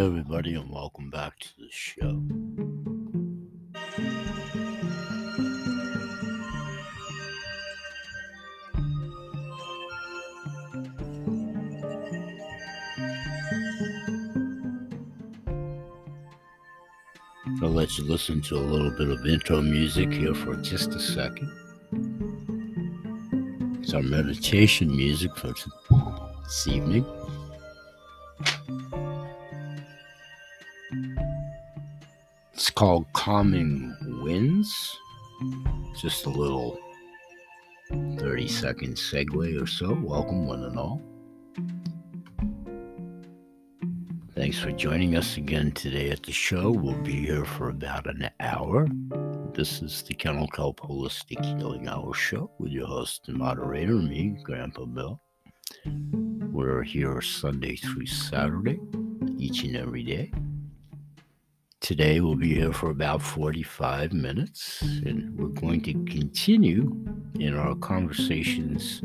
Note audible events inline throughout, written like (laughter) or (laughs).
everybody, and welcome back to the show. I'll let you listen to a little bit of intro music here for just a second. It's our meditation music for this evening. Called Calming Winds. Just a little 30 second segue or so. Welcome, one and all. Thanks for joining us again today at the show. We'll be here for about an hour. This is the Kennel Kelp Holistic Healing Hour show with your host and moderator, me, Grandpa Bill. We're here Sunday through Saturday, each and every day. Today we'll be here for about 45 minutes, and we're going to continue in our conversations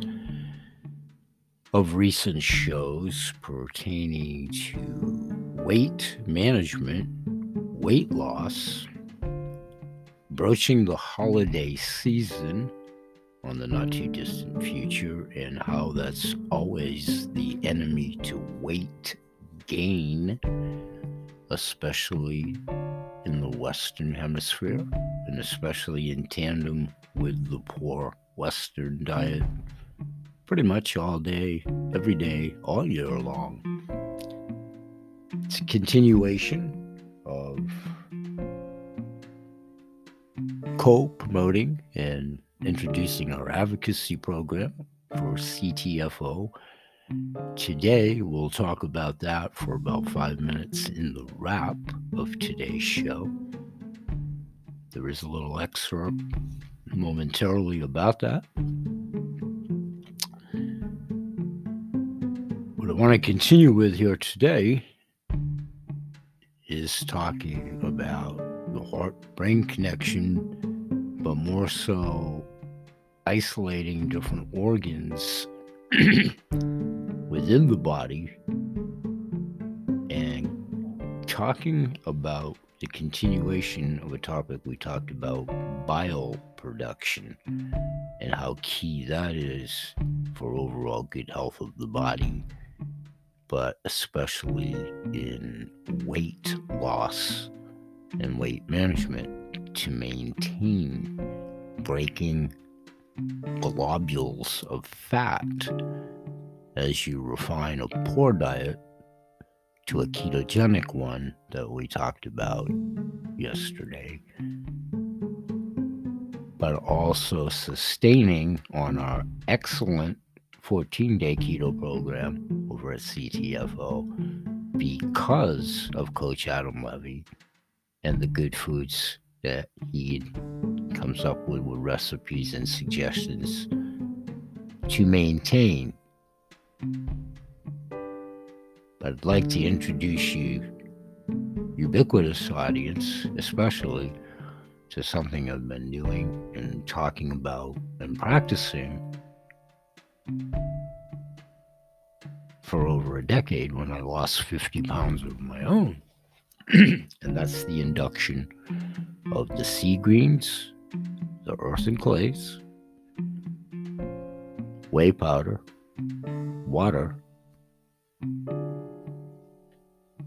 of recent shows pertaining to weight management, weight loss, broaching the holiday season on the not too distant future, and how that's always the enemy to weight gain, especially in the Western Hemisphere, and especially in tandem with the poor Western diet pretty much all day, every day, all year long. It's a continuation of co promoting and introducing our advocacy program for CTFO. Today, we'll talk about that for about five minutes in the wrap of today's show. There is a little excerpt momentarily about that. What I want to continue with here today is talking about the heart brain connection, but more so isolating different organs (clears throat) within the body and talking about the continuation of a topic we talked about bile production and how key that is for overall good health of the body but especially in weight loss and weight management to maintain breaking globules of fat as you refine a poor diet to a ketogenic one that we talked about yesterday, but also sustaining on our excellent 14 day keto program over at CTFO because of Coach Adam Levy and the good foods that he comes up with with recipes and suggestions to maintain. But I'd like to introduce you, ubiquitous audience, especially to something I've been doing and talking about and practicing for over a decade when I lost 50 pounds of my own. (clears throat) and that's the induction of the sea greens, the earth and clays, whey powder, water,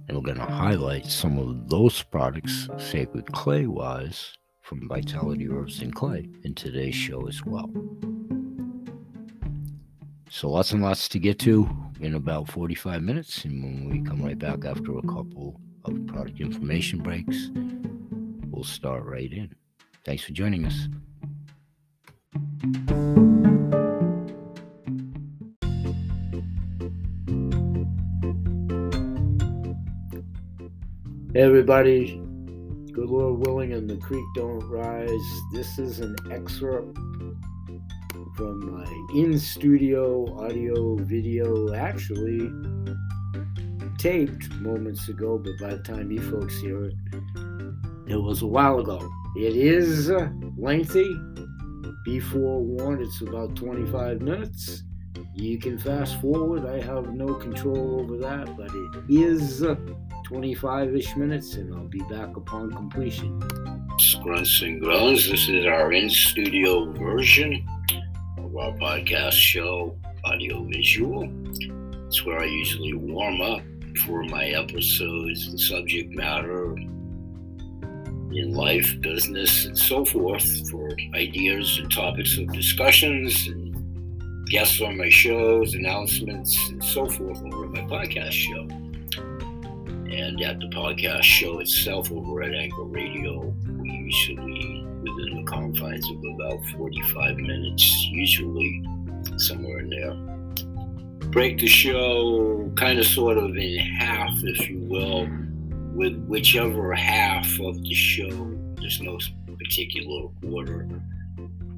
and we're going to highlight some of those products, sacred clay wise, from Vitality Herbs and Clay in today's show as well. So lots and lots to get to in about 45 minutes. And when we come right back after a couple of product information breaks, we'll start right in. Thanks for joining us. Hey everybody, good Lord willing, and the creek don't rise. This is an excerpt from my in studio audio video, actually taped moments ago, but by the time you folks hear it, it was a while ago. It is uh, lengthy. Be forewarned, it's about 25 minutes. You can fast forward. I have no control over that, but it is uh, 25 ish minutes and I'll be back upon completion. Grunts and Groans. This is our in studio version of our podcast show, audio visual. It's where I usually warm up for my episodes, the subject matter in life, business, and so forth for ideas and topics of discussions and guests on my shows, announcements, and so forth over my podcast show. And at the podcast show itself over at Anchor Radio, we usually within the confines of about 45 minutes, usually somewhere in there. Break the show kind of sort of in half, if you will, with whichever half of the show, there's no particular order.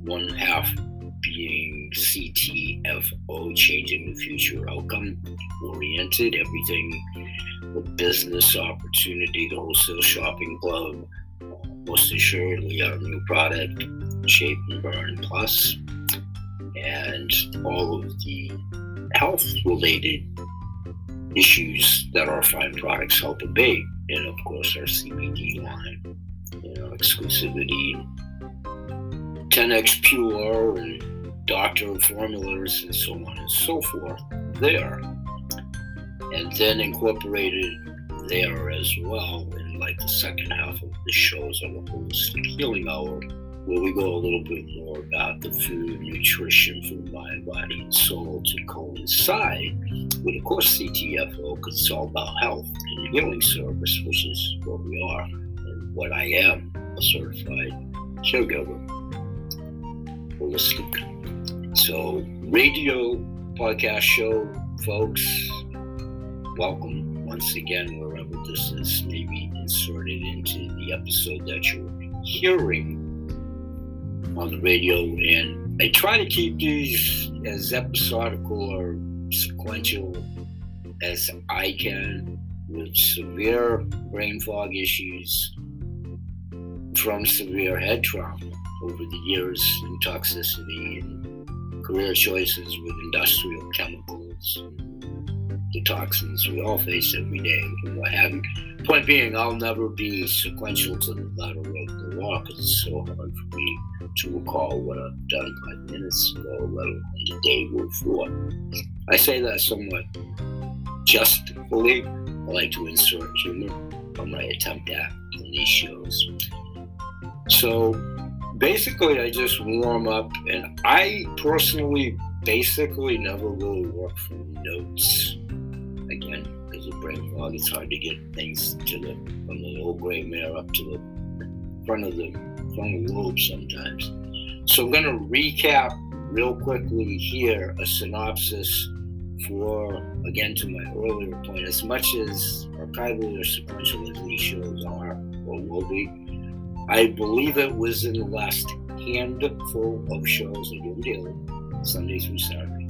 One half being CTFO, changing the future outcome oriented, everything the business opportunity, the wholesale shopping club, most assuredly our new product, Shape and Burn Plus, and all of the health related issues that our fine products help abate. And of course, our CBD line, you know, exclusivity, 10x Pure, and doctor formulas, and so on and so forth there. And then incorporated there as well in like the second half of the shows on the holistic healing hour where we go a little bit more about the food, nutrition the mind, body, and soul to coincide with, of course, CTFO, because it's all about health and healing service, which is what we are and what I am a certified caregiver, holistic. So, radio podcast show, folks, welcome once again, wherever this is maybe inserted into the episode that you're hearing on the radio, and I try to keep these as episodical or sequential as I can with severe brain fog issues from severe head trauma over the years and toxicity and career choices with industrial chemicals the toxins we all face every day and what have you. Point being, I'll never be sequential to the letter it's so hard for me to recall what I've done five minutes ago, let alone the day before. I say that somewhat justly. I like to insert humor on my attempt at on these shows. So basically, I just warm up, and I personally basically never really work from notes again because of brain fog. It's hard to get things to the from the old gray mare up to the front of the frontal lobe sometimes. So I'm going to recap real quickly here a synopsis for again to my earlier point. As much as archival or sequential as these shows are or will be, I believe it was in the last handful of shows I do daily, Sunday through Saturday.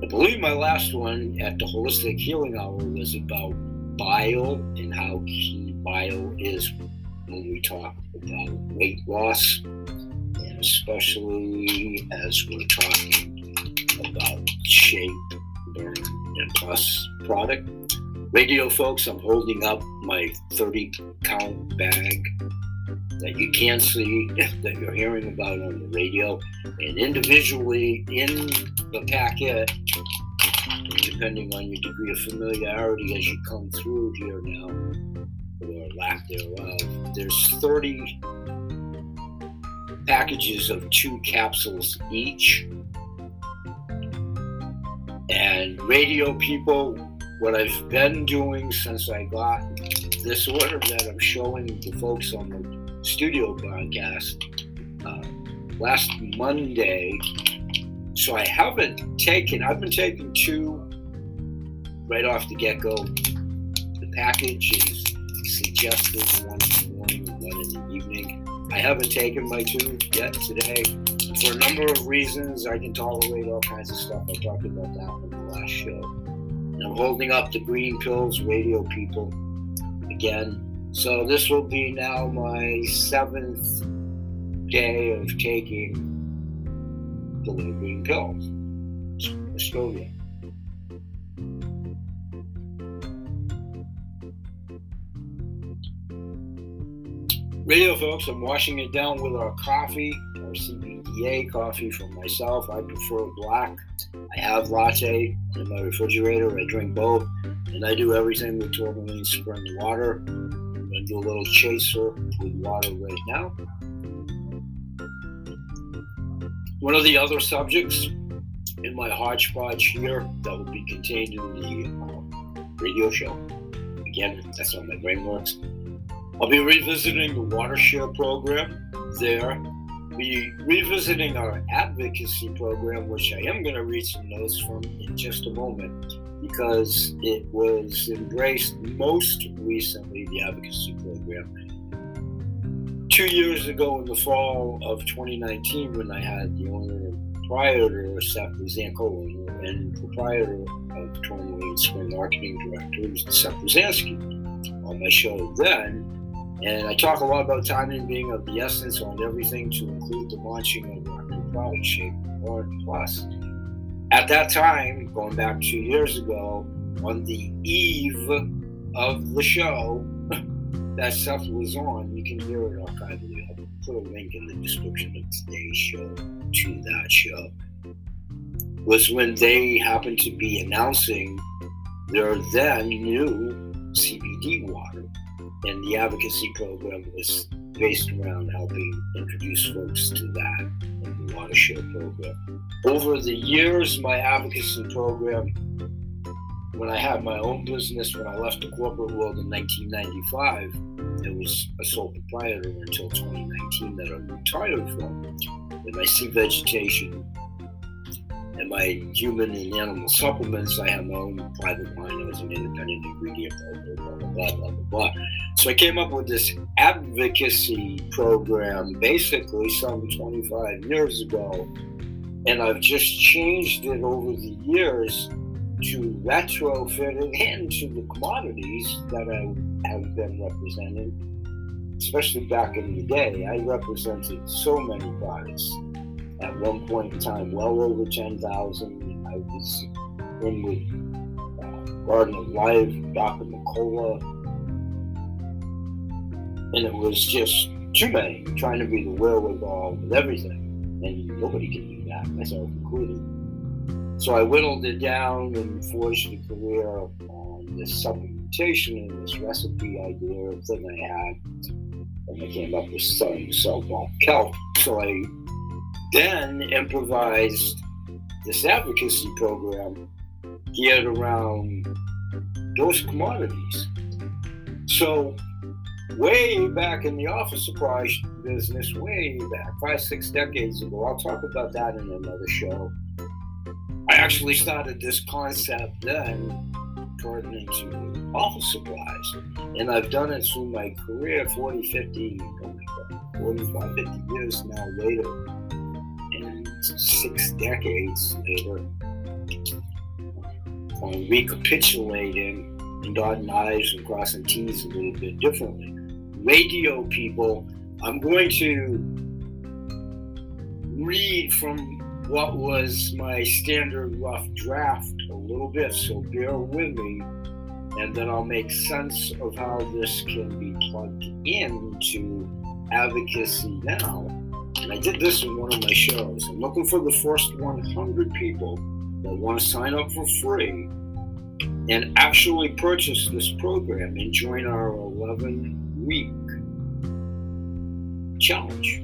I believe my last one at the Holistic Healing Hour was about bile and how key bile is when we talk about weight loss, and especially as we're talking about shape, burn, and plus product. Radio folks, I'm holding up my 30 count bag that you can't see (laughs) that you're hearing about on the radio and individually in the packet depending on your degree of familiarity as you come through here now or lack thereof there's 30 packages of two capsules each and radio people what i've been doing since i got this order that i'm showing the folks on the studio broadcast uh, last Monday. So I haven't taken, I've been taking two right off the get go. The package is suggested one in the morning and one in the evening. I haven't taken my two yet today for a number of reasons. I can tolerate all kinds of stuff. I talked about that in the last show. And I'm holding up the green pills, radio people. Again, so this will be now my seventh day of taking the little green pills. Estonia. Radio folks, I'm washing it down with our coffee, our CBDA coffee for myself. I prefer black. I have latte in my refrigerator. I drink both, and I do everything with tourmaline spring water. I'm gonna do a little chaser with water right now. One of the other subjects in my hodgepodge here that will be contained in the uh, radio show. Again, that's how my brain works. I'll be revisiting the Watershare program there. Be revisiting our advocacy program, which I am going to read some notes from in just a moment because it was embraced most recently, the advocacy program. Two years ago in the fall of 2019, when I had the owner proprietor, Seth Zanko, and proprietor of Tourmaline Spring Marketing Director, Seth Zansky, on my show then. And I talk a lot about timing being of the essence on everything to include the launching of our new product shape, Warren Plus. At that time, going back two years ago, on the eve of the show (laughs) that Seth was on, you can hear it archivally. I'll put a link in the description of today's show to that show. Was when they happened to be announcing their then new CBD water and the advocacy program was based around helping introduce folks to that in the Watershare program. Over the years, my advocacy program, when I had my own business, when I left the corporate world in 1995, it was a sole proprietor until 2019 that I retired from. And I see vegetation and my human and animal supplements. I have my own private line as an independent ingredient, blah, blah, blah, blah, blah. So I came up with this advocacy program basically some 25 years ago. And I've just changed it over the years to retrofit it into the commodities that I have been representing, especially back in the day. I represented so many products at one point in time, well over 10,000. I was in with uh, Garden of Life, Dr. McCullough, and it was just too many trying to be the wherewithal with everything. And nobody can do that, myself included. So I whittled it down and forged a career on this supplementation and this recipe idea thing I had. And I came up with selling myself off kelp. So I then improvised this advocacy program geared around those commodities. So, way back in the office supply business, way back five, six decades ago, I'll talk about that in another show. I actually started this concept then, turning into office supplies. And I've done it through my career 40, 50, 45, 50 years now later six decades later, I'm recapitulating and dotting I's and crossing T's a little bit differently. Radio people, I'm going to read from what was my standard rough draft a little bit, so bear with me, and then I'll make sense of how this can be plugged into advocacy now and I did this in one of my shows. I'm looking for the first 100 people that want to sign up for free and actually purchase this program and join our 11 week challenge,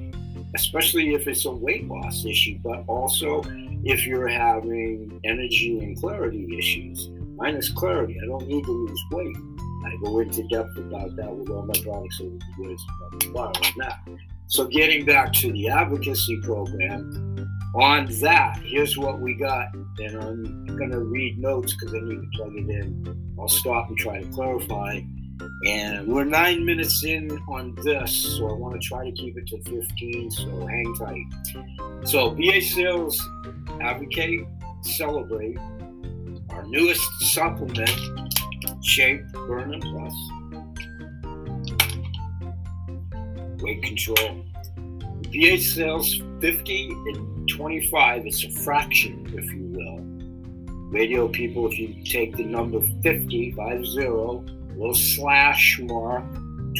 especially if it's a weight loss issue, but also if you're having energy and clarity issues. Mine is clarity. I don't need to lose weight. I go into depth about that with all my products over the years, blah, blah, blah, that. So, getting back to the advocacy program, on that, here's what we got. And I'm going to read notes because I need to plug it in. I'll stop and try to clarify. And we're nine minutes in on this, so I want to try to keep it to 15, so hang tight. So, BH Sales Advocate, Celebrate, our newest supplement, Shape Burn Plus weight control, BH sales 50 and 25, it's a fraction, if you will. Radio people, if you take the number 50, 50, little slash mark,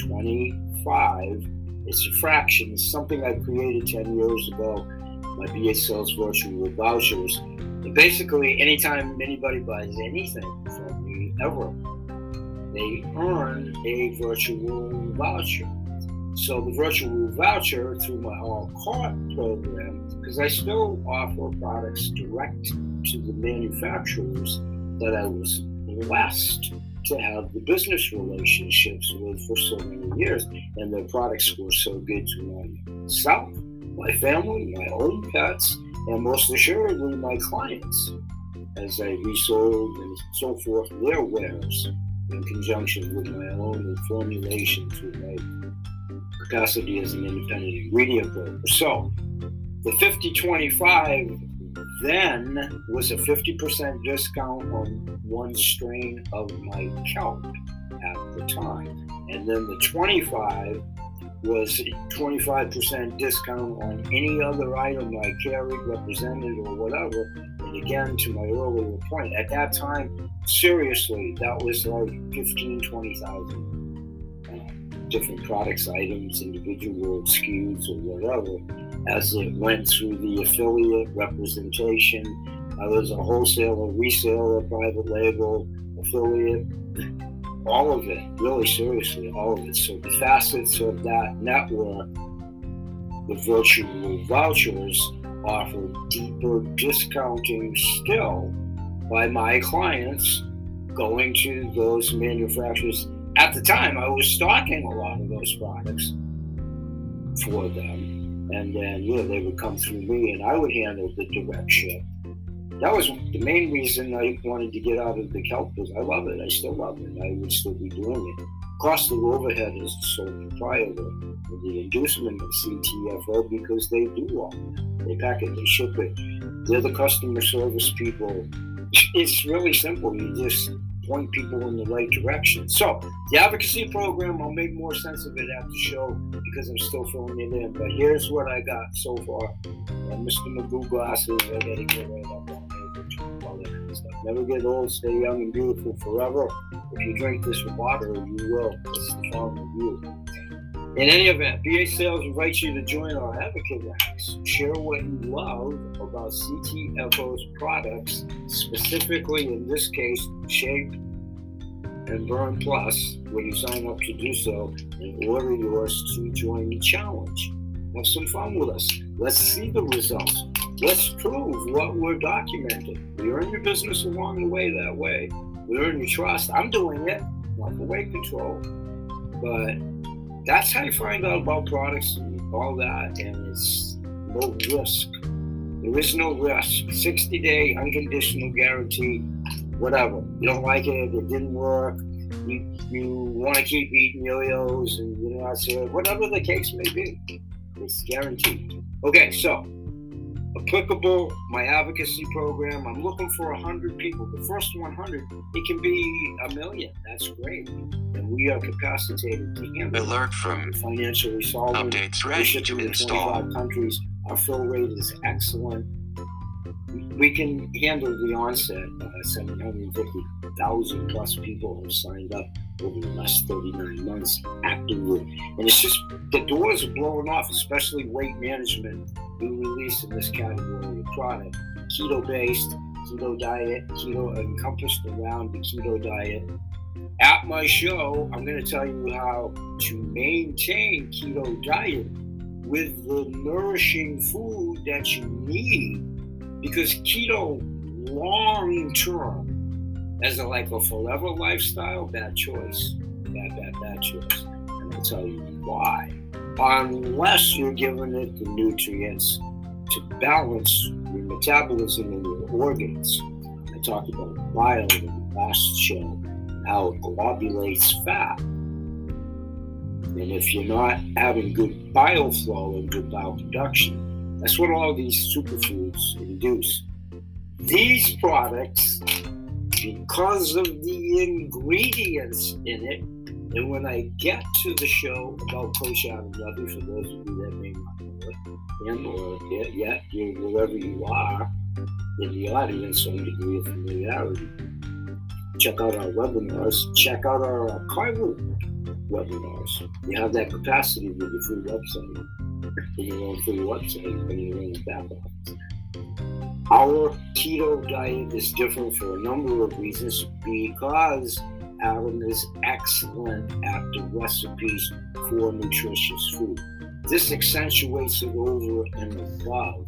25, it's a fraction. It's something I created 10 years ago. My BH sales virtual vouchers. And basically, anytime anybody buys anything from me ever, they earn a virtual voucher. So the virtual voucher through my all cart program, because I still offer products direct to the manufacturers that I was blessed to have the business relationships with for so many years, and their products were so good to myself, my family, my own pets, and most assuredly my clients, as I resold and so forth their wares in conjunction with my own formulation through my capacity as an independent ingredient broker. So the 5025 then was a 50% discount on one strain of my kelp at the time. And then the 25 was 25% discount on any other item I carried, represented, or whatever. And again, to my earlier point, at that time, seriously, that was like 15, 20,000 different products, items, individual SKUs, or whatever, as it went through the affiliate representation. I was a wholesaler, reseller, private label, affiliate, all of it, really seriously, all of it. So the facets of that network, the virtual vouchers offer deeper discounting still by my clients going to those manufacturers at the time, I was stocking a lot of those products for them. And then, yeah, they would come through me and I would handle the direct ship. That was the main reason I wanted to get out of the kelp because I love it. I still love it. I would still be doing it. Cost of overhead is the sole proprietor the inducement of CTFO because they do all They pack it, they ship it. They're the customer service people. It's really simple. You just point people in the right direction. So the advocacy program, I'll make more sense of it at the show because I'm still filling it in. But here's what I got so far. Uh, Mr. Magoo glasses, I gotta get it. All that. Never get old, stay young and beautiful forever. If you drink this water, you will. It's the farm of you. In any event, BH Sales invites you to join our advocate ranks. Share what you love about CTFO's products, specifically in this case, Shape and Burn Plus, when you sign up to do so and order yours to join the challenge. Have some fun with us. Let's see the results. Let's prove what we're documenting. We earn your business along the way that way. We earn your trust. I'm doing it, not weight control, but that's how you find out about products and all that, and it's low risk. There is no risk. 60 day unconditional guarantee, whatever. You don't like it, it didn't work, you, you want to keep eating yo yos and you're not sure, whatever the case may be, it's guaranteed. Okay, so applicable, my advocacy program. I'm looking for 100 people. The first 100, it can be a million. That's great. And we are capacitated to handle Alert from financially solvent. Updates ready to install. 25 countries. Our fill rate is excellent. We can handle the onset. Uh, 750,000 plus people have signed up over the last 39 months actively. And it's just the doors are blowing off, especially weight management we released in this category of product. Keto based, keto diet, keto encompassed around the keto diet. At my show, I'm going to tell you how to maintain keto diet with the nourishing food that you need because keto long term as a like a forever lifestyle bad choice bad bad bad choice and i'll tell you why unless you're giving it the nutrients to balance your metabolism and your organs. I talked about bile in the last show, how it globulates fat. And if you're not having good bile flow and good bile production, that's what all these superfoods induce. These products, because of the ingredients in it, and when I get to the show about Coach Adam Levy, for those of you that may not know him or yet you're wherever you are in the audience some degree of familiarity. Check out our webinars. Check out our archival webinars. You have that capacity with your free website, website, back office. Our keto diet is different for a number of reasons because Adam is excellent at the recipes for nutritious food. This accentuates it over and above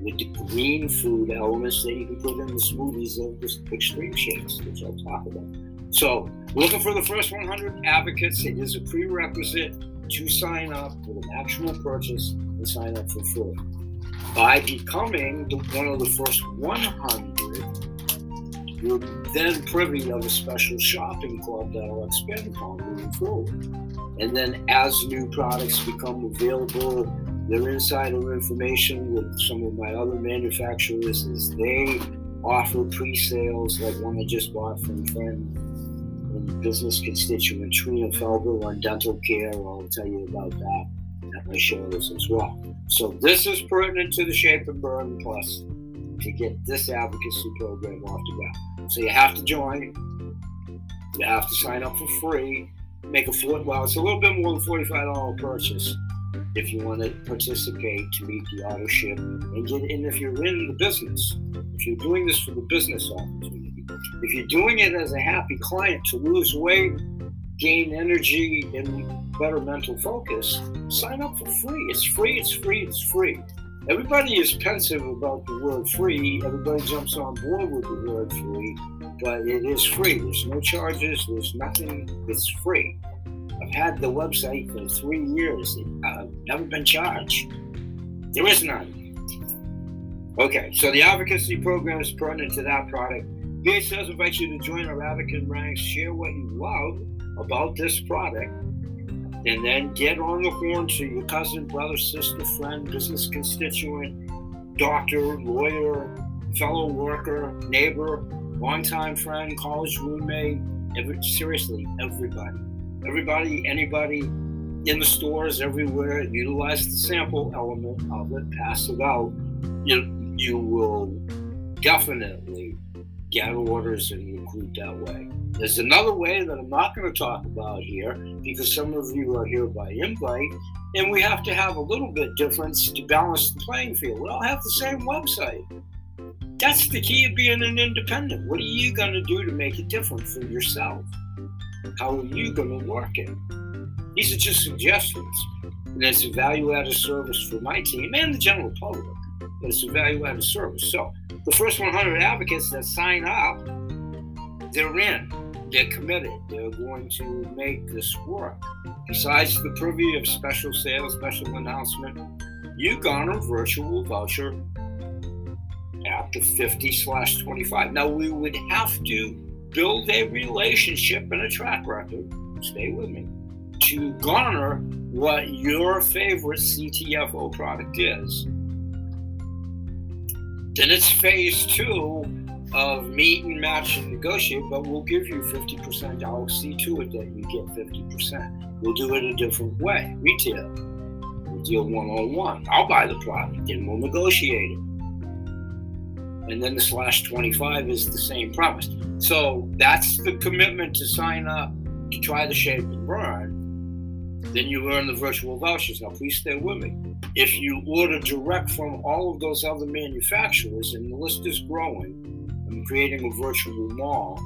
with the green food elements that you can put in the smoothies of the extreme shakes, which I'll talk about. So, looking for the first 100 advocates, it is a prerequisite to sign up with an actual purchase and sign up for free. By becoming the, one of the first 100, you're then privy of a special shopping club that I'll expand upon moving forward. And then as new products become available, their insider information with some of my other manufacturers is they offer pre-sales like one I just bought from friend business constituent Trina Felber on dental care. I'll tell you about that at my shows as well. So this is pertinent to the Shape and Burn Plus to get this advocacy program off the ground. So you have to join. You have to sign up for free. Make a foot. Well, it's a little bit more than forty-five dollar purchase if you want to participate to meet the auto ship and get in. If you're in the business, if you're doing this for the business opportunity, if you're doing it as a happy client to lose weight, gain energy, and better mental focus, sign up for free. It's free. It's free. It's free. Everybody is pensive about the word free. Everybody jumps on board with the word free, but it is free. There's no charges. There's nothing. It's free. I've had the website for three years. I've never been charged. There is none. Okay, so the advocacy program is pertinent to that product. BH Sales invites you to join our advocate ranks, share what you love about this product, and then get on the horn to your cousin, brother, sister, friend, business constituent, doctor, lawyer, fellow worker, neighbor, longtime friend, college roommate, every, seriously, everybody. Everybody, anybody in the stores everywhere, utilize the sample element of it, pass it out. You, you will definitely get orders and recruit that way. There's another way that I'm not going to talk about here because some of you are here by invite, and we have to have a little bit difference to balance the playing field. We all have the same website. That's the key of being an independent. What are you going to do to make it different for yourself? How are you going to work it? These are just suggestions. And it's a value added service for my team and the general public. But it's a value added service. So the first 100 advocates that sign up, they're in. They're committed. They're going to make this work. Besides the preview of special sales, special announcement, you garner virtual voucher after 50 slash 25. Now we would have to build a relationship and a track record, stay with me, to garner what your favorite CTFO product is. Then it's phase two of meet and match and negotiate, but we'll give you 50%. I'll see to it that you get 50%. We'll do it a different way, retail. We'll deal one on one. I'll buy the product, and we'll negotiate it and then the slash 25 is the same promise. So that's the commitment to sign up to try the shape and burn. Then you earn the virtual vouchers. Now, please stay with me. If you order direct from all of those other manufacturers, and the list is growing, I'm creating a virtual mall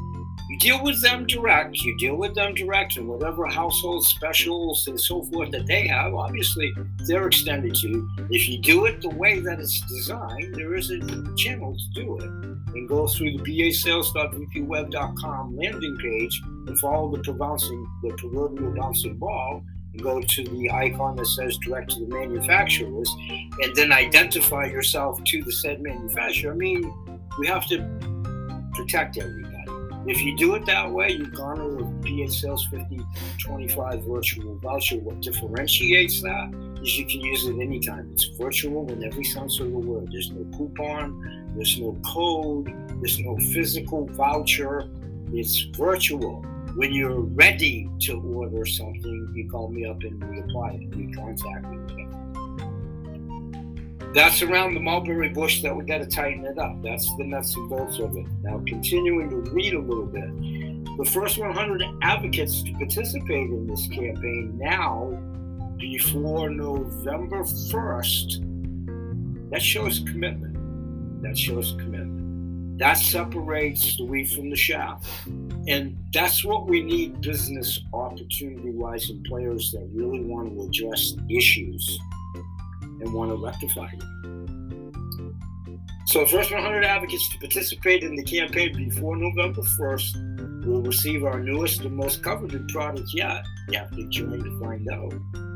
you deal with them direct. You deal with them direct, and whatever household specials and so forth that they have, obviously they're extended to. You. If you do it the way that it's designed, there is a channel to do it. And go through the basales.vpweb.com landing page and follow the bouncing, the proverbial bouncing ball, go to the icon that says direct to the manufacturers, and then identify yourself to the said manufacturer. I mean, we have to protect everybody. If you do it that way, you garner a BH Sales 5025 virtual voucher. What differentiates that is you can use it anytime. It's virtual in every sense of the word. There's no coupon, there's no code, there's no physical voucher. It's virtual. When you're ready to order something, you call me up and we apply it. We contact me. that's around the mulberry bush that we got to tighten it up. That's the nuts and bolts of it. Now, continuing to read a little bit. The first 100 advocates to participate in this campaign now, before November 1st, that shows commitment. That shows commitment. That separates the wheat from the chaff. And that's what we need business opportunity wise and players that really want to address issues and want to rectify them. So, first 100 advocates to participate in the campaign before November 1st will receive our newest and most coveted product yet. You have to join to find out.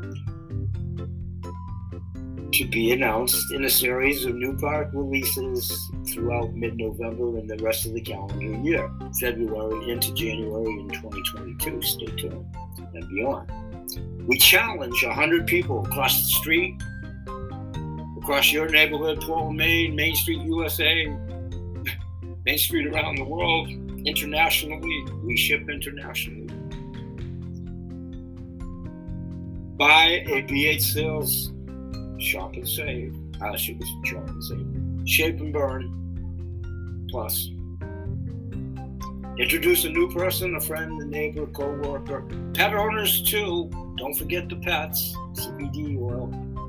To be announced in a series of new product releases throughout mid November and the rest of the calendar year, February into January in 2022. Stay tuned and beyond. We challenge 100 people across the street across your neighborhood, Portland, Maine, Main Street, USA, Main Street around the world, internationally. We ship internationally. Buy a BH sales, shop and save. Uh, shop and save. Shape and burn. Plus. Introduce a new person, a friend, a neighbor, co-worker. Pet owners too. Don't forget the pets. CBD oil.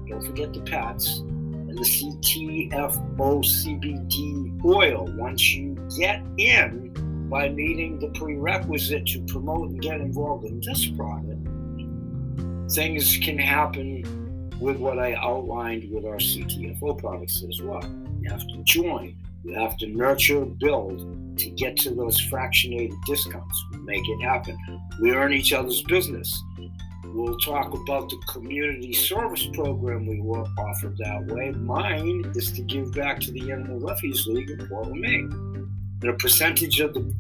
Don't forget the pets And the CTFO CBD oil once you get in by meeting the prerequisite to promote and get involved in this product. Things can happen with what I outlined with our CTFO products as well. You have to join, you have to nurture, build to get to those fractionated discounts. We make it happen. We earn each other's business. We'll talk about the community service program we offer that way. Mine is to give back to the Animal Refuge League in Portland, Maine. And a percentage of the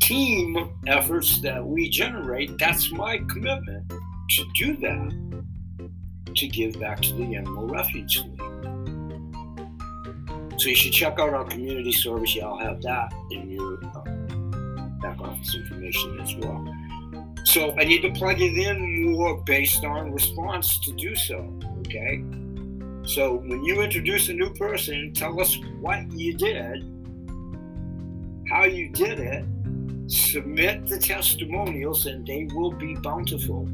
team efforts that we generate, that's my commitment to do that, to give back to the Animal Refuge League. So you should check out our community service. Yeah, I'll have that in your uh, back office information as well. So I need to plug it in more based on response to do so. Okay. So when you introduce a new person, tell us what you did, how you did it, submit the testimonials, and they will be bountiful.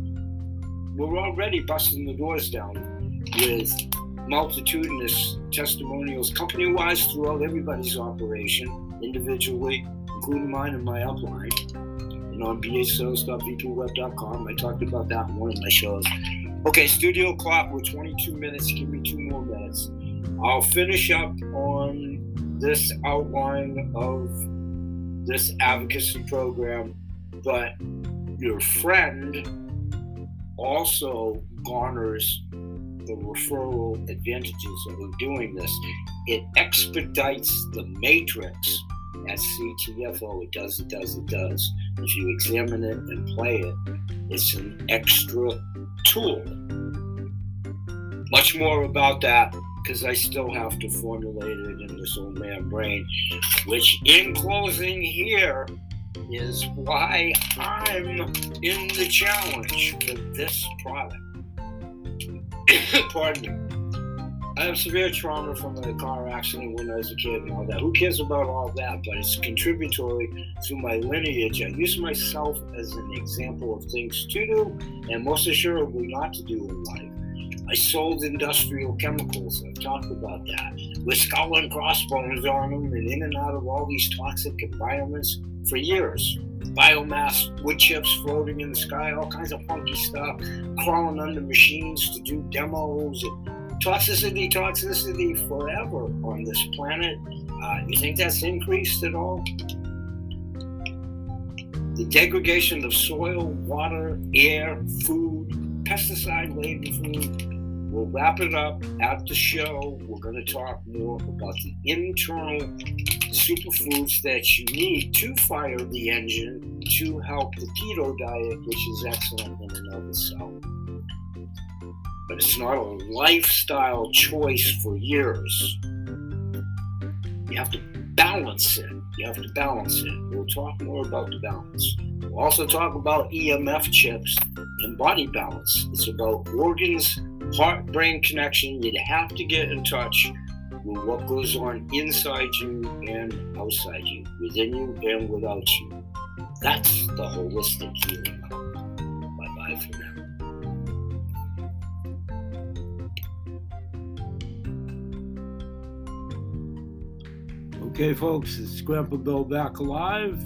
We're already busting the doors down with multitudinous testimonials, company wise, throughout everybody's operation, individually, including mine and my upline and on basales.vpweb.com. I talked about that in one of my shows. Okay, studio clock, we're 22 minutes. Give me two more minutes. I'll finish up on this outline of this advocacy program, but your friend also garners the referral advantages of doing this. It expedites the matrix at CTFO. It does, it does, it does. If you examine it and play it, it's an extra tool. Much more about that because I still have to formulate it in this old man brain, which in closing here is why I'm in the challenge for this product. (coughs) Pardon me. I have severe trauma from a car accident when I was a kid and all that. Who cares about all that? But it's contributory to my lineage. I use myself as an example of things to do and most assuredly not to do in life. I sold industrial chemicals. I've talked about that. With skull and crossbones on them and in and out of all these toxic environments for years. Biomass wood chips floating in the sky, all kinds of funky stuff, crawling under machines to do demos toxicity, toxicity forever on this planet. Uh, you think that's increased at all? The degradation of soil, water, air, food, pesticide laden food. We'll wrap it up at the show. We're going to talk more about the internal superfoods that you need to fire the engine to help the keto diet, which is excellent in and of itself but it's not a lifestyle choice for years. You have to balance it. You have to balance it. We'll talk more about the balance. We'll also talk about EMF chips and body balance. It's about organs heart brain connection. You'd have to get in touch with what goes on inside you and outside you, within you and without you. That's the holistic healing. Bye bye for now. Okay, folks, it's Grandpa Bill back alive.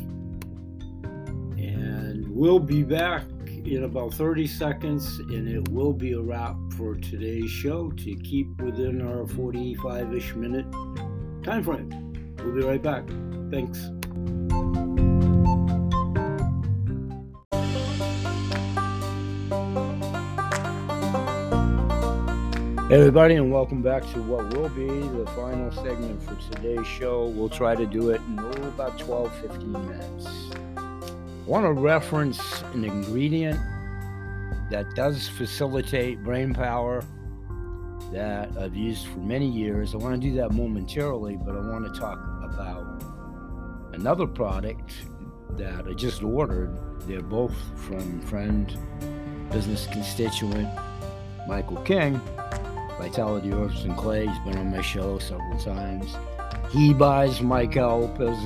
And we'll be back in about 30 seconds, and it will be a wrap for today's show to keep within our 45 ish minute time frame. We'll be right back. Thanks. Hey everybody, and welcome back to what will be the final segment for today's show. We'll try to do it in oh, about 12 15 minutes. I want to reference an ingredient that does facilitate brain power that I've used for many years. I want to do that momentarily, but I want to talk about another product that I just ordered. They're both from friend, business constituent Michael King Vitality Herbs and Clay. He's been on my show several times. He buys Help as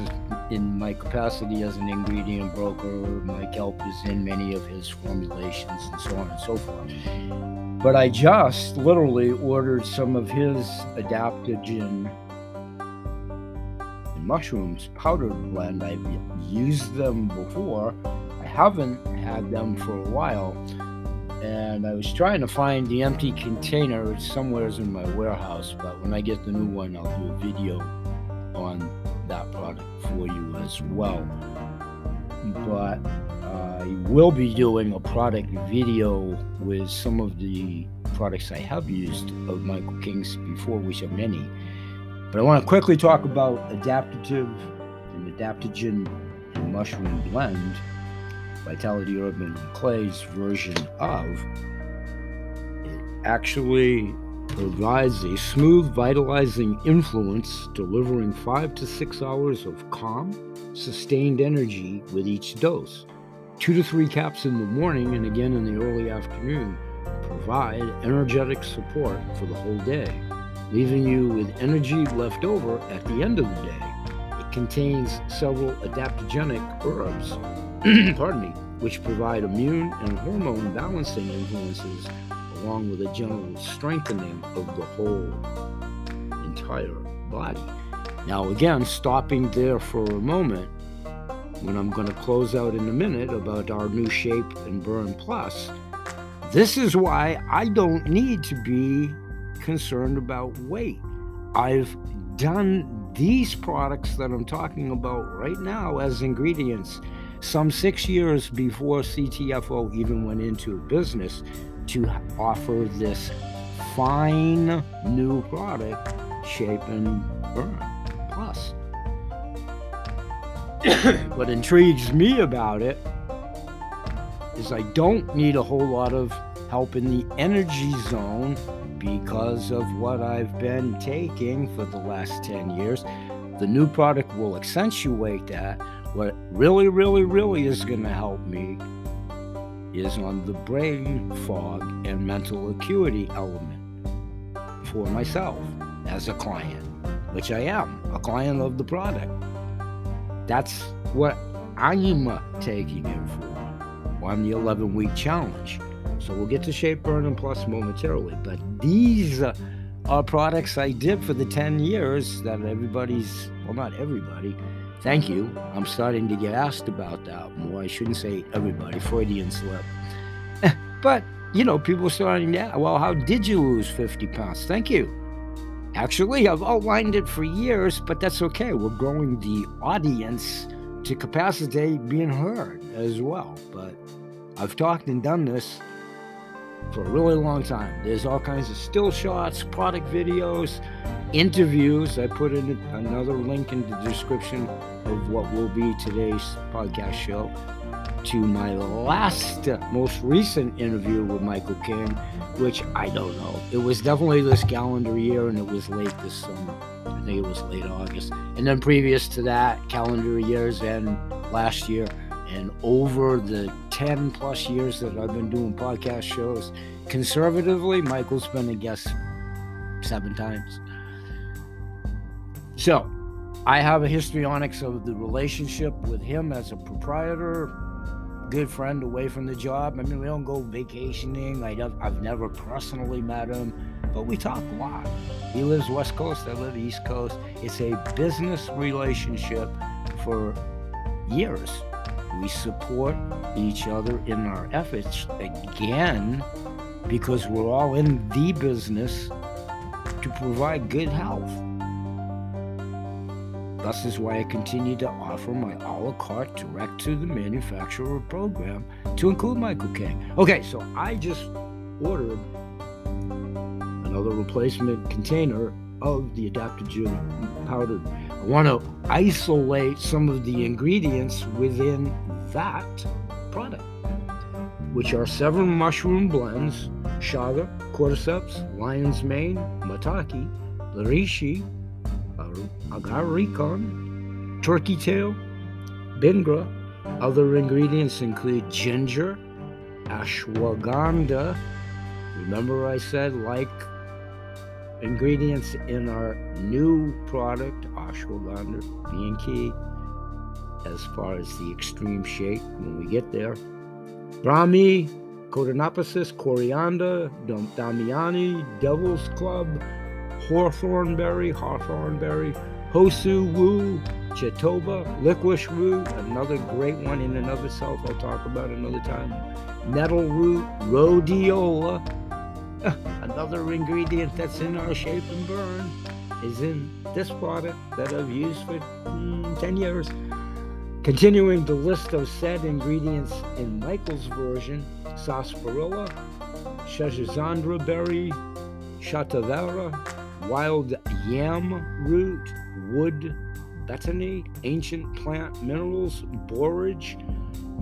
in my capacity as an ingredient broker. Mike Help is in many of his formulations and so on and so forth. But I just literally ordered some of his adaptogen mushrooms powdered blend. I've used them before. I haven't had them for a while and I was trying to find the empty container. It's somewhere in my warehouse, but when I get the new one, I'll do a video on that product for you as well. But uh, I will be doing a product video with some of the products I have used of Michael King's before, which are many. But I want to quickly talk about adaptative and adaptogen and mushroom blend Vitality Herbs and Clay's version of, it actually provides a smooth, vitalizing influence, delivering five to six hours of calm, sustained energy with each dose. Two to three caps in the morning and again in the early afternoon provide energetic support for the whole day, leaving you with energy left over at the end of the day. It contains several adaptogenic herbs (clears throat) pardon me, which provide immune and hormone balancing influences along with a general strengthening of the whole entire body. Now, again, stopping there for a moment, when I'm going to close out in a minute about our new Shape and Burn Plus, this is why I don't need to be concerned about weight. I've done these products that I'm talking about right now as ingredients some six years before CTFO even went into business to offer this fine new product, Shape and Burn Plus. (coughs) what intrigues me about it is I don't need a whole lot of help in the energy zone because of what I've been taking for the last 10 years. The new product will accentuate that what really, really, really is going to help me is on the brain fog and mental acuity element for myself as a client, which I am, a client of the product. That's what I'm taking it for on the 11 week challenge. So we'll get to Shape Burn and Plus momentarily, but these are products I did for the 10 years that everybody's, well, not everybody, Thank you. I'm starting to get asked about that more. I shouldn't say everybody, Freudian slip. (laughs) but, you know, people are starting to, well, how did you lose 50 pounds? Thank you. Actually, I've outlined it for years, but that's okay. We're growing the audience to capacity being heard as well. But I've talked and done this for a really long time. There's all kinds of still shots, product videos, interviews. I put in another link in the description of what will be today's podcast show to my last, most recent interview with Michael King, which I don't know. It was definitely this calendar year and it was late this summer. I think it was late August. And then previous to that, calendar years and last year. And over the 10 plus years that I've been doing podcast shows, conservatively, Michael's been a guest seven times. So, I have a histrionics of the relationship with him as a proprietor, good friend away from the job. I mean, we don't go vacationing. I have never personally met him, but we talk a lot. He lives West Coast, I live East Coast. It's a business relationship for years. We support each other in our efforts again because we're all in the business to provide good health. Thus is why I continue to offer my a la carte direct to the manufacturer program to include Michael King. Okay, so I just ordered another replacement container of the adaptogen powder. I want to isolate some of the ingredients within that product, which are seven mushroom blends, chaga, cordyceps, lion's mane, maitake, reishi, uh, agarikon, turkey tail, bingra. Other ingredients include ginger, ashwagandha. Remember, I said like ingredients in our new product, ashwagandha, being key as far as the extreme shape when we get there. Brahmi, Codonopsis, Coriander, Damiana, Devil's Club, Hawthornberry, Hawthornberry, Ho Shou Wu, Chetoba, Licorice Root, another great one in and of I'll talk about another time. Nettle Root, Rhodiola, (laughs) another ingredient that's in our shape and burn is in this product that I've used for mm, 10 years. Continuing the list of said ingredients in Michael's version, sarsaparilla, shashizandra berry, shatavara, wild yam root, wood betony, ancient plant minerals, borage,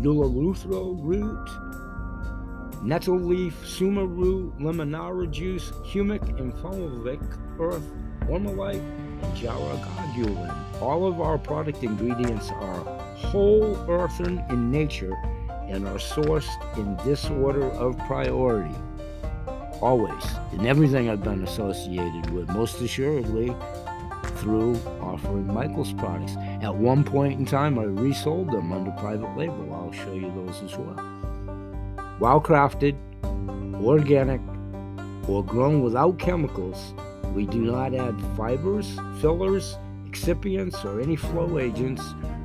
nullaluthro root, nettle leaf, suma root, limonara juice, humic and fulvic earth, ormalite, and jiaogulan. All of our product ingredients are whole earthen in nature and are sourced in this order of priority. Always, in everything I've been associated with, most assuredly through offering Michael's products. At one point in time, I resold them under private label. I'll show you those as well well crafted, organic, or grown without chemicals. We do not add fibers, fillers, excipients, or any flow agents.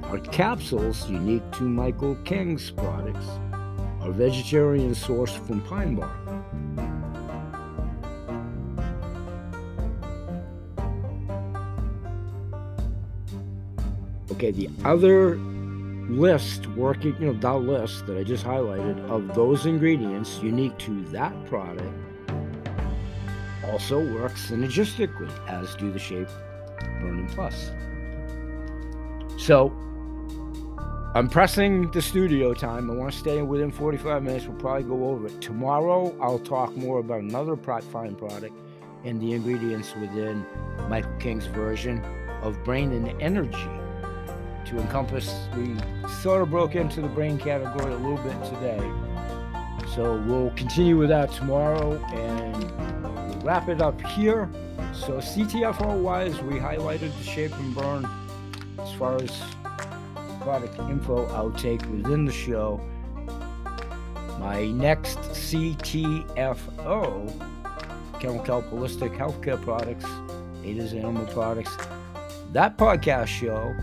Our capsules, unique to Michael King's products, are vegetarian sourced from pine bark. Okay, the other list working, you know, that list that I just highlighted of those ingredients unique to that product also works synergistically, as do the Shape Burning Plus. So I'm pressing the studio time. I want to stay within 45 minutes. We'll probably go over it. Tomorrow, I'll talk more about another fine product and the ingredients within Michael King's version of Brain and Energy to encompass. We sort of broke into the brain category a little bit today. So we'll continue with that tomorrow and we'll wrap it up here. So CTFO wise, we highlighted the shape and burn as far as product info outtake within the show. My next CTFO, Chemical Holistic Healthcare Products, Ada's Animal Products, that podcast show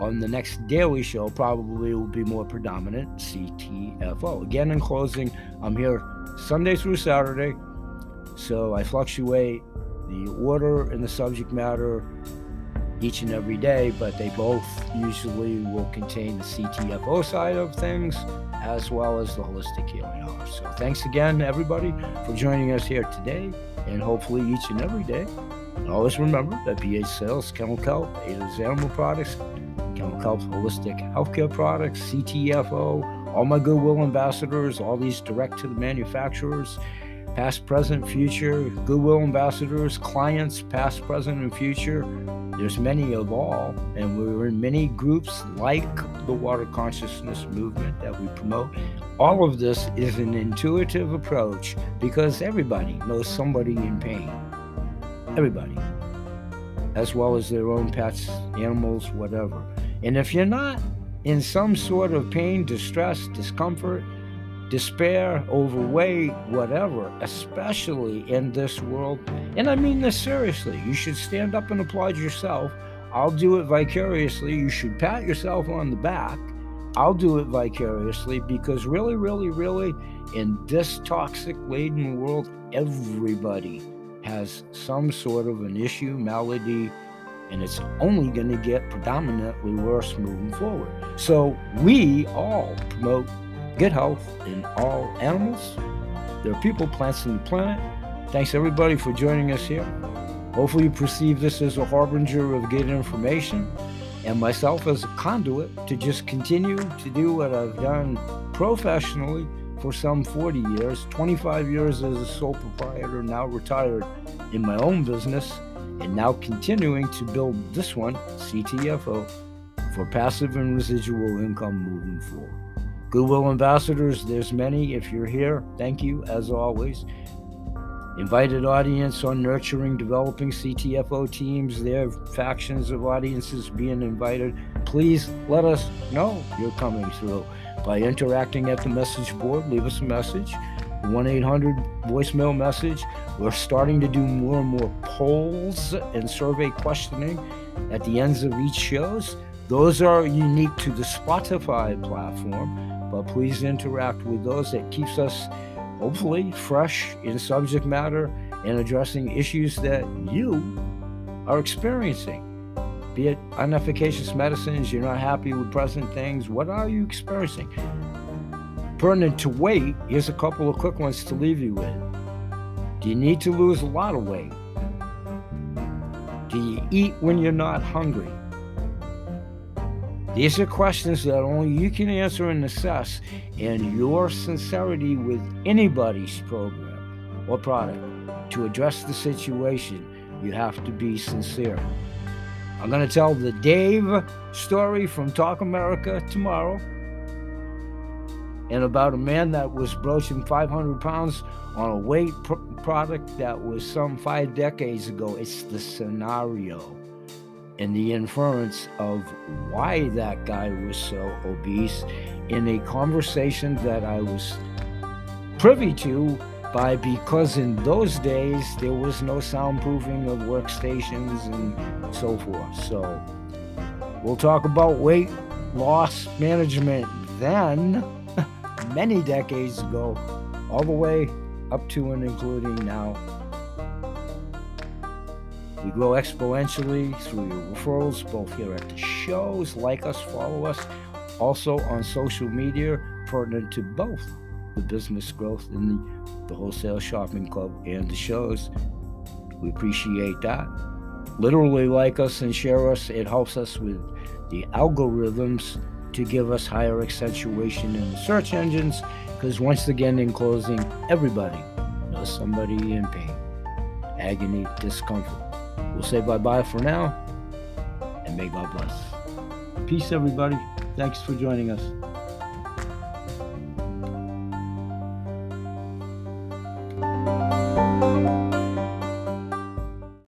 on the next daily show probably will be more predominant CTFO. Again, in closing, I'm here Sunday through Saturday, so I fluctuate the order and the subject matter each and every day, but they both usually will contain the CTFO side of things as well as the holistic healing hour. So thanks again, everybody, for joining us here today and hopefully each and every day. And always remember that BH Sales, Chemical Ada's Animal Products, Chemical Holistic Healthcare Products, CTFO, all my Goodwill ambassadors, all these direct to the manufacturers, past, present, future, goodwill ambassadors, clients, past, present, and future. There's many of all, and we're in many groups like the water consciousness movement that we promote. All of this is an intuitive approach because everybody knows somebody in pain. Everybody, as well as their own pets, animals, whatever. And if you're not in some sort of pain, distress, discomfort, despair, overweight, whatever, especially in this world. And I mean this seriously. You should stand up and applaud yourself. I'll do it vicariously. You should pat yourself on the back. I'll do it vicariously because, really, really, really, in this toxic laden world, everybody has some sort of an issue, malady, and it's only going to get predominantly worse moving forward. So, we all promote good health in all animals. There are people, plants, and the planet. Thanks everybody for joining us here. Hopefully, you perceive this as a harbinger of good information and myself as a conduit to just continue to do what I've done professionally for some 40 years, 25 years as a sole proprietor, now retired in my own business, and now continuing to build this one, CTFO, for passive and residual income moving forward. Goodwill ambassadors, there's many. If you're here, thank you as always. Invited audience on nurturing, developing CTFO teams. There are factions of audiences being invited. Please let us know you're coming through by interacting at the message board. Leave us a message. 1 800 voicemail message. We're starting to do more and more polls and survey questioning at the ends of each shows. Those are unique to the Spotify platform but please interact with those. That keeps us hopefully fresh in subject matter and addressing issues that you are experiencing. Be it inefficacious medicines, you're not happy with present things. What are you experiencing? Pertinent to weight, here's a couple of quick ones to leave you with. Do you need to lose a lot of weight? Do you eat when you're not hungry? These are questions that only you can answer and assess, and your sincerity with anybody's program or product to address the situation, you have to be sincere. I'm going to tell the Dave story from Talk America tomorrow and about a man that was broaching 500 pounds on a weight pr- product that was some five decades ago. It's the scenario and the inference of why that guy was so obese in a conversation that I was privy to by because in those days there was no soundproofing of workstations and so forth. So we'll talk about weight loss management then, (laughs) many decades ago, all the way up to and including now. We grow exponentially through your referrals, both here at the shows. Like us, follow us. Also on social media, pertinent to both the business growth in the, the wholesale shopping club and the shows. We appreciate that. Literally like us and share us. It helps us with the algorithms to give us higher accentuation in the search engines. Because once again, in closing, everybody knows somebody in pain, agony, discomfort. We'll say bye bye for now, and may God bless. Peace, everybody. Thanks for joining us.